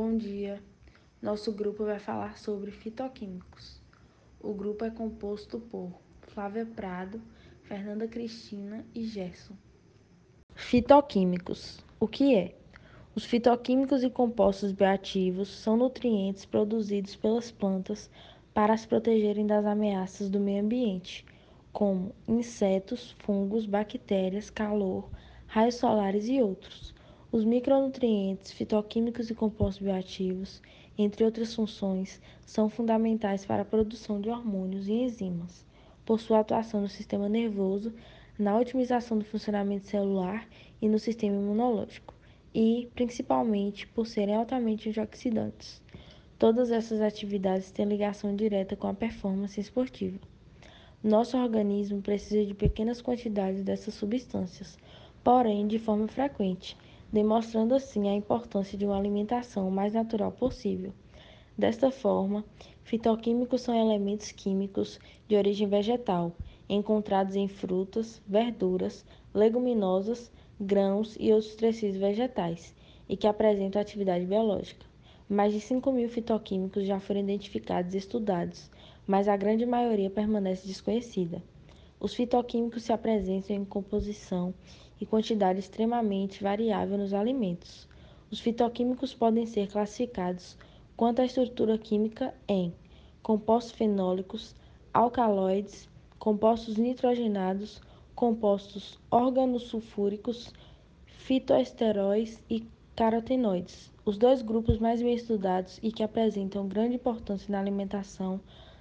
Bom dia. Nosso grupo vai falar sobre fitoquímicos. O grupo é composto por Flávia Prado, Fernanda Cristina e Gerson. Fitoquímicos. O que é? Os fitoquímicos e compostos bioativos são nutrientes produzidos pelas plantas para as protegerem das ameaças do meio ambiente, como insetos, fungos, bactérias, calor, raios solares e outros. Os micronutrientes, fitoquímicos e compostos bioativos, entre outras funções, são fundamentais para a produção de hormônios e enzimas, por sua atuação no sistema nervoso, na otimização do funcionamento celular e no sistema imunológico, e, principalmente, por serem altamente antioxidantes. Todas essas atividades têm ligação direta com a performance esportiva. Nosso organismo precisa de pequenas quantidades dessas substâncias, porém de forma frequente demonstrando assim a importância de uma alimentação mais natural possível. Desta forma, fitoquímicos são elementos químicos de origem vegetal, encontrados em frutas, verduras, leguminosas, grãos e outros tecidos vegetais, e que apresentam atividade biológica. Mais de 5 mil fitoquímicos já foram identificados e estudados, mas a grande maioria permanece desconhecida. Os fitoquímicos se apresentam em composição e quantidade extremamente variável nos alimentos. Os fitoquímicos podem ser classificados quanto à estrutura química em compostos fenólicos, alcaloides, compostos nitrogenados, compostos organosulfúricos, fitoesteróis e carotenoides. Os dois grupos mais bem estudados e que apresentam grande importância na alimentação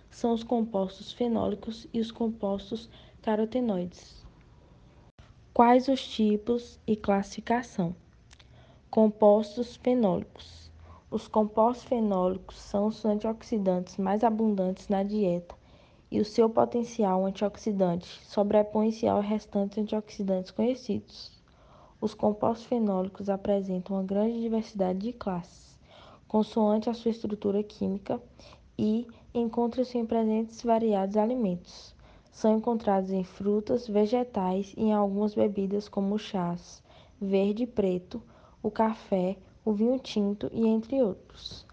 são os compostos fenólicos e os compostos carotenoides. Quais os tipos e classificação? Compostos fenólicos. Os compostos fenólicos são os antioxidantes mais abundantes na dieta e o seu potencial antioxidante sobrepõe-se aos restantes antioxidantes conhecidos. Os compostos fenólicos apresentam uma grande diversidade de classes, consoante a sua estrutura química e encontram-se em presentes variados alimentos. São encontrados em frutas, vegetais e em algumas bebidas como chás, verde e preto, o café, o vinho tinto e entre outros.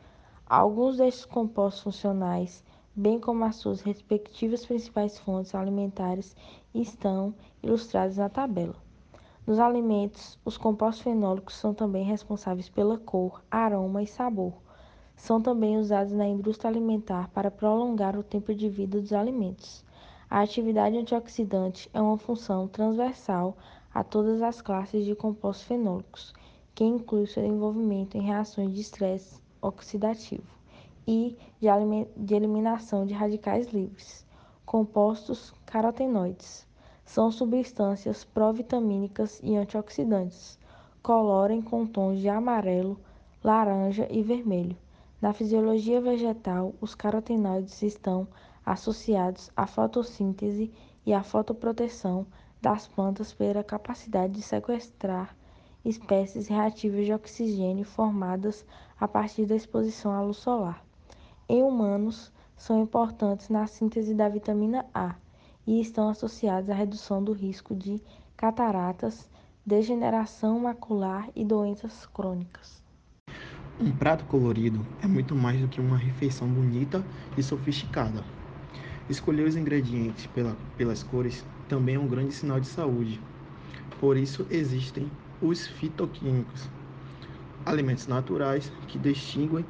Alguns destes compostos funcionais, bem como as suas respectivas principais fontes alimentares, estão ilustrados na tabela. Nos alimentos, os compostos fenólicos são também responsáveis pela cor, aroma e sabor. São também usados na indústria alimentar para prolongar o tempo de vida dos alimentos. A atividade antioxidante é uma função transversal a todas as classes de compostos fenólicos, que inclui seu envolvimento em reações de estresse oxidativo e de eliminação de radicais livres. Compostos carotenoides são substâncias provitamínicas e antioxidantes. Colorem com tons de amarelo, laranja e vermelho. Na fisiologia vegetal, os carotenoides estão associados à fotossíntese e à fotoproteção das plantas pela capacidade de sequestrar espécies reativas de oxigênio formadas a partir da exposição à luz solar. Em humanos, são importantes na síntese da vitamina A e estão associados à redução do risco de cataratas, degeneração macular e doenças crônicas. Um prato colorido é muito mais do que uma refeição bonita e sofisticada. Escolher os ingredientes pela, pelas cores também é um grande sinal de saúde. Por isso existem os fitoquímicos, alimentos naturais que distinguem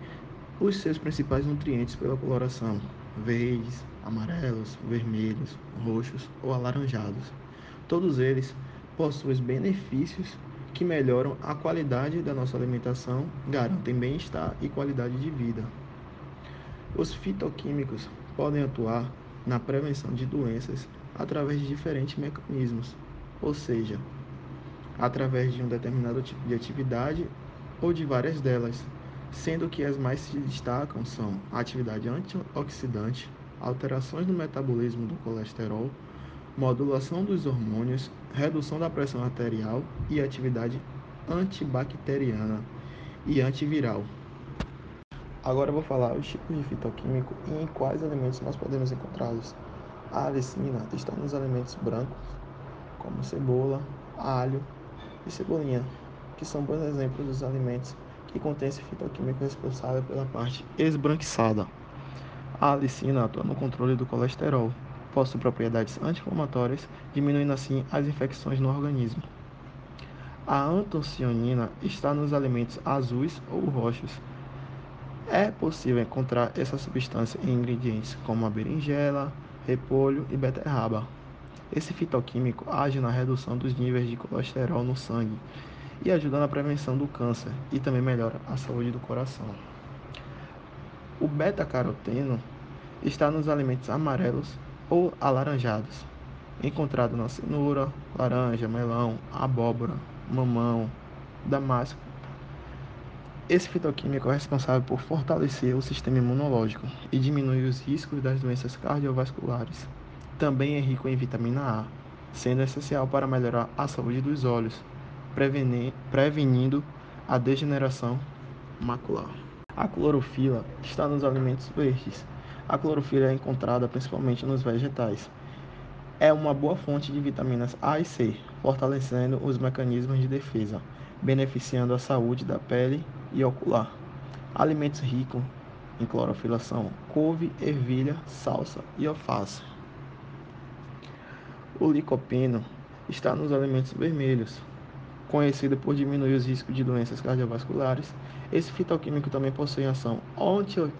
os seus principais nutrientes pela coloração, verdes, amarelos, vermelhos, roxos ou alaranjados. Todos eles possuem benefícios que melhoram a qualidade da nossa alimentação, garantem bem-estar e qualidade de vida. Os fitoquímicos podem atuar na prevenção de doenças através de diferentes mecanismos, ou seja, através de um determinado tipo de atividade ou de várias delas, sendo que as mais se destacam são a atividade antioxidante, alterações no metabolismo do colesterol, modulação dos hormônios, redução da pressão arterial e atividade antibacteriana e antiviral. Agora eu vou falar os tipos de fitoquímico e em quais alimentos nós podemos encontrá-los. A alicina está nos alimentos brancos, como cebola, alho e cebolinha, que são bons exemplos dos alimentos que contém esse fitoquímico responsável pela parte esbranquiçada. A alicina atua no controle do colesterol, possui propriedades anti-inflamatórias, diminuindo assim as infecções no organismo. A antocianina está nos alimentos azuis ou roxos. É possível encontrar essa substância em ingredientes como a berinjela, repolho e beterraba. Esse fitoquímico age na redução dos níveis de colesterol no sangue e ajuda na prevenção do câncer e também melhora a saúde do coração. O beta-caroteno está nos alimentos amarelos ou alaranjados, encontrado na cenoura, laranja, melão, abóbora, mamão, damasco. Esse fitoquímico é responsável por fortalecer o sistema imunológico e diminuir os riscos das doenças cardiovasculares. Também é rico em vitamina A, sendo essencial para melhorar a saúde dos olhos, prevenindo a degeneração macular. A clorofila está nos alimentos verdes. A clorofila é encontrada principalmente nos vegetais, é uma boa fonte de vitaminas A e C, fortalecendo os mecanismos de defesa, beneficiando a saúde da pele e ocular. Alimentos ricos em clorofila são couve, ervilha, salsa e alface. O licopeno está nos alimentos vermelhos, conhecido por diminuir os riscos de doenças cardiovasculares. Esse fitoquímico também possui ação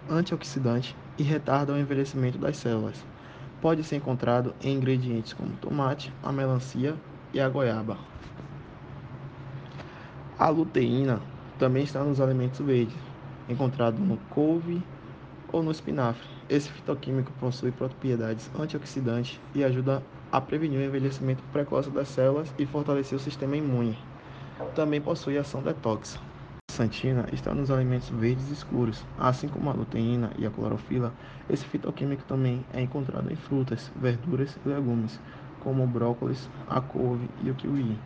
antioxidante e retarda o envelhecimento das células pode ser encontrado em ingredientes como tomate, a melancia e a goiaba. A luteína também está nos alimentos verdes, encontrado no couve ou no espinafre. Esse fitoquímico possui propriedades antioxidantes e ajuda a prevenir o envelhecimento precoce das células e fortalecer o sistema imune. Também possui ação detox zeaxantina está nos alimentos verdes escuros, assim como a luteína e a clorofila. Esse fitoquímico também é encontrado em frutas, verduras e legumes, como o brócolis, a couve e o kiwi.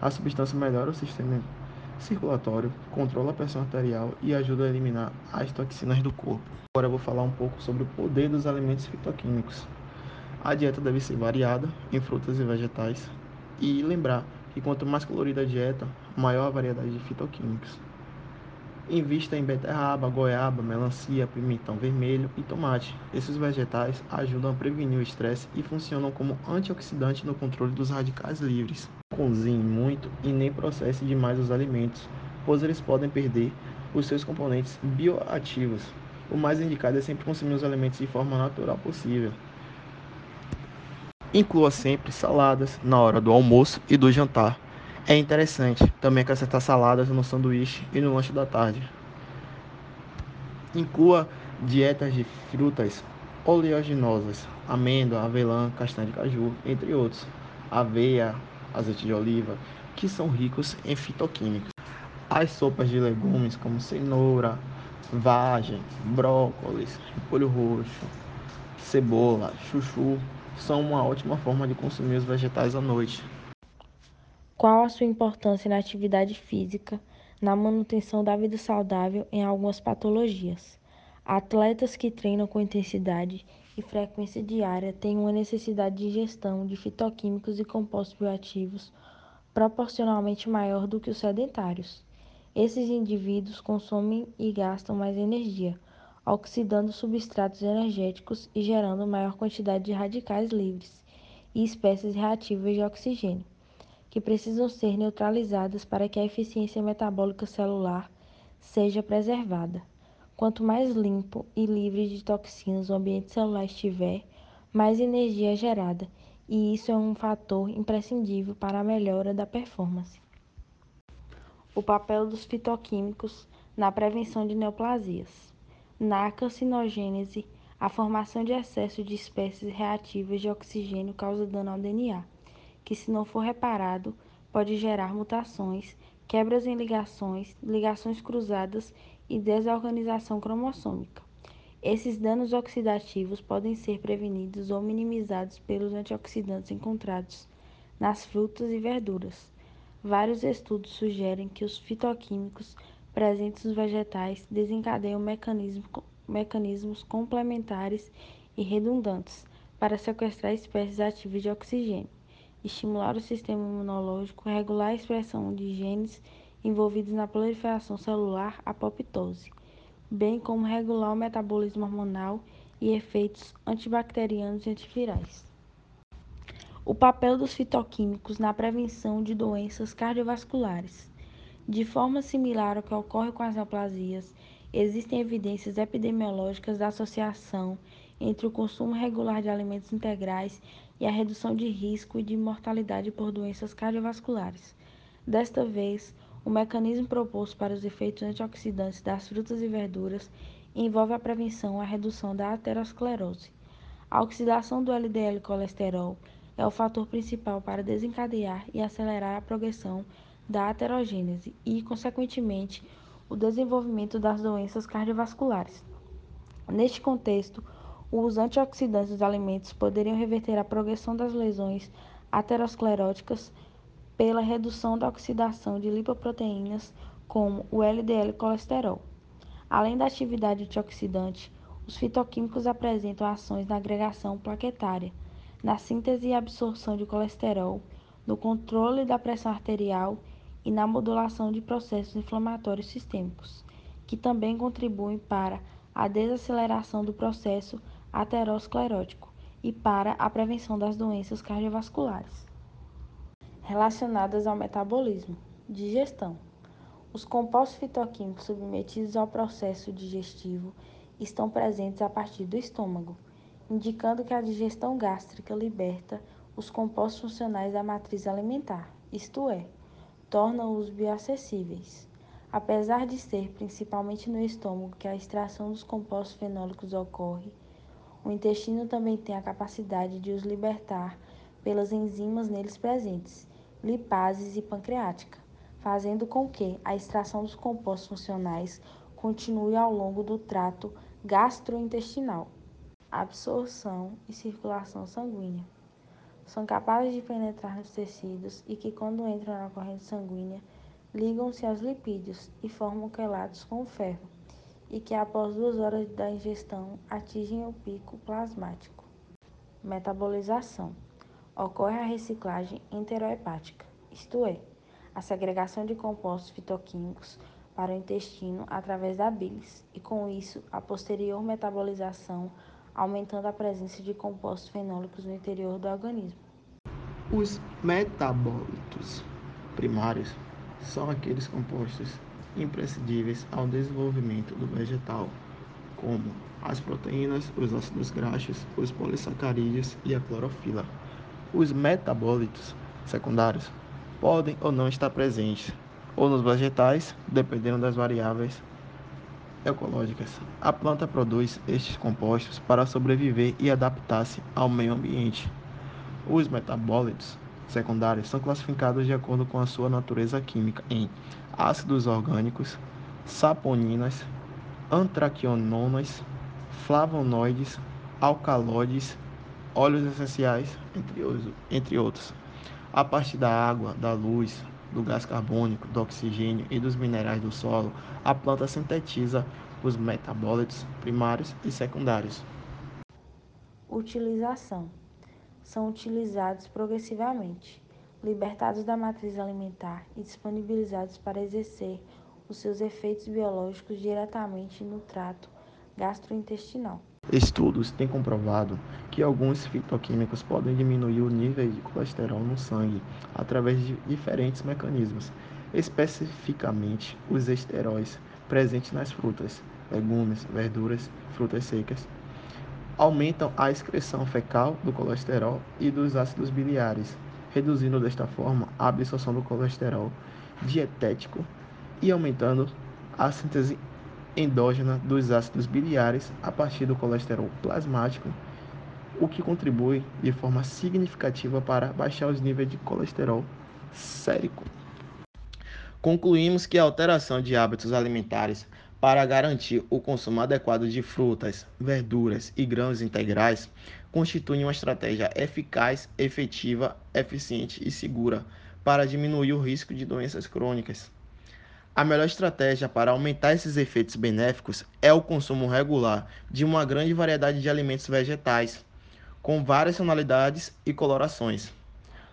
A substância melhora o sistema circulatório, controla a pressão arterial e ajuda a eliminar as toxinas do corpo. Agora eu vou falar um pouco sobre o poder dos alimentos fitoquímicos. A dieta deve ser variada em frutas e vegetais e lembrar que quanto mais colorida a dieta, maior a variedade de fitoquímicos. Invista em beterraba, goiaba, melancia, pimentão vermelho e tomate. Esses vegetais ajudam a prevenir o estresse e funcionam como antioxidante no controle dos radicais livres. Cozinhe muito e nem processe demais os alimentos, pois eles podem perder os seus componentes bioativos. O mais indicado é sempre consumir os alimentos de forma natural possível. Inclua sempre saladas na hora do almoço e do jantar é interessante também acrescentar saladas no sanduíche e no lanche da tarde. Inclua dietas de frutas oleaginosas, amêndoa, avelã, castanha de caju, entre outros, aveia, azeite de oliva, que são ricos em fitoquímicos. As sopas de legumes como cenoura, vagem, brócolis, repolho roxo, cebola, chuchu são uma ótima forma de consumir os vegetais à noite. Qual a sua importância na atividade física, na manutenção da vida saudável em algumas patologias? Atletas que treinam com intensidade e frequência diária têm uma necessidade de ingestão de fitoquímicos e compostos bioativos proporcionalmente maior do que os sedentários. Esses indivíduos consomem e gastam mais energia, oxidando substratos energéticos e gerando maior quantidade de radicais livres e espécies reativas de oxigênio que precisam ser neutralizadas para que a eficiência metabólica celular seja preservada. Quanto mais limpo e livre de toxinas o ambiente celular estiver, mais energia é gerada, e isso é um fator imprescindível para a melhora da performance. O papel dos fitoquímicos na prevenção de neoplasias. Na carcinogênese, a formação de excesso de espécies reativas de oxigênio causa dano ao DNA que, se não for reparado, pode gerar mutações, quebras em ligações, ligações cruzadas e desorganização cromossômica. Esses danos oxidativos podem ser prevenidos ou minimizados pelos antioxidantes encontrados nas frutas e verduras. Vários estudos sugerem que os fitoquímicos presentes nos vegetais desencadeiam mecanismos complementares e redundantes para sequestrar espécies ativas de oxigênio estimular o sistema imunológico, regular a expressão de genes envolvidos na proliferação celular apoptose, bem como regular o metabolismo hormonal e efeitos antibacterianos e antivirais. O papel dos fitoquímicos na prevenção de doenças cardiovasculares. De forma similar ao que ocorre com as neoplasias, existem evidências epidemiológicas da associação entre o consumo regular de alimentos integrais e a redução de risco e de mortalidade por doenças cardiovasculares. Desta vez, o mecanismo proposto para os efeitos antioxidantes das frutas e verduras envolve a prevenção e a redução da aterosclerose. A oxidação do LDL colesterol é o fator principal para desencadear e acelerar a progressão da aterogênese e, consequentemente, o desenvolvimento das doenças cardiovasculares. Neste contexto, os antioxidantes dos alimentos poderiam reverter a progressão das lesões ateroscleróticas pela redução da oxidação de lipoproteínas como o LDL colesterol. Além da atividade antioxidante, os fitoquímicos apresentam ações na agregação plaquetária, na síntese e absorção de colesterol, no controle da pressão arterial e na modulação de processos inflamatórios sistêmicos, que também contribuem para a desaceleração do processo aterosclerótico e para a prevenção das doenças cardiovasculares relacionadas ao metabolismo, digestão. Os compostos fitoquímicos submetidos ao processo digestivo estão presentes a partir do estômago, indicando que a digestão gástrica liberta os compostos funcionais da matriz alimentar, isto é, torna-os bioacessíveis. Apesar de ser principalmente no estômago que a extração dos compostos fenólicos ocorre, o intestino também tem a capacidade de os libertar pelas enzimas neles presentes, lipases e pancreática, fazendo com que a extração dos compostos funcionais continue ao longo do trato gastrointestinal. Absorção e circulação sanguínea. São capazes de penetrar nos tecidos e que, quando entram na corrente sanguínea, ligam-se aos lipídios e formam quelatos com o ferro e que após duas horas da ingestão atingem o pico plasmático. Metabolização. Ocorre a reciclagem enterohepática, isto é, a segregação de compostos fitoquímicos para o intestino através da bilis e com isso a posterior metabolização, aumentando a presença de compostos fenólicos no interior do organismo. Os metabólitos primários são aqueles compostos imprescindíveis ao desenvolvimento do vegetal, como as proteínas, os ácidos graxos, os polissacarídeos e a clorofila. Os metabólitos secundários podem ou não estar presentes, ou nos vegetais, dependendo das variáveis ecológicas. A planta produz estes compostos para sobreviver e adaptar-se ao meio ambiente. Os metabólitos secundários são classificados de acordo com a sua natureza química em ácidos orgânicos, saponinas, antraquinonas, flavonoides, alcaloides, óleos essenciais, entre, entre outros. A partir da água, da luz, do gás carbônico, do oxigênio e dos minerais do solo, a planta sintetiza os metabólitos primários e secundários. Utilização: são utilizados progressivamente libertados da matriz alimentar e disponibilizados para exercer os seus efeitos biológicos diretamente no trato gastrointestinal. Estudos têm comprovado que alguns fitoquímicos podem diminuir o nível de colesterol no sangue através de diferentes mecanismos, especificamente os esteróis presentes nas frutas, legumes, verduras, frutas secas. Aumentam a excreção fecal do colesterol e dos ácidos biliares, reduzindo desta forma a absorção do colesterol dietético e aumentando a síntese endógena dos ácidos biliares a partir do colesterol plasmático, o que contribui de forma significativa para baixar os níveis de colesterol sérico. Concluímos que a alteração de hábitos alimentares para garantir o consumo adequado de frutas, verduras e grãos integrais constitui uma estratégia eficaz, efetiva, eficiente e segura para diminuir o risco de doenças crônicas. A melhor estratégia para aumentar esses efeitos benéficos é o consumo regular de uma grande variedade de alimentos vegetais, com várias tonalidades e colorações.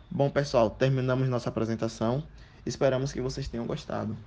Bom, pessoal, terminamos nossa apresentação Esperamos que vocês tenham gostado.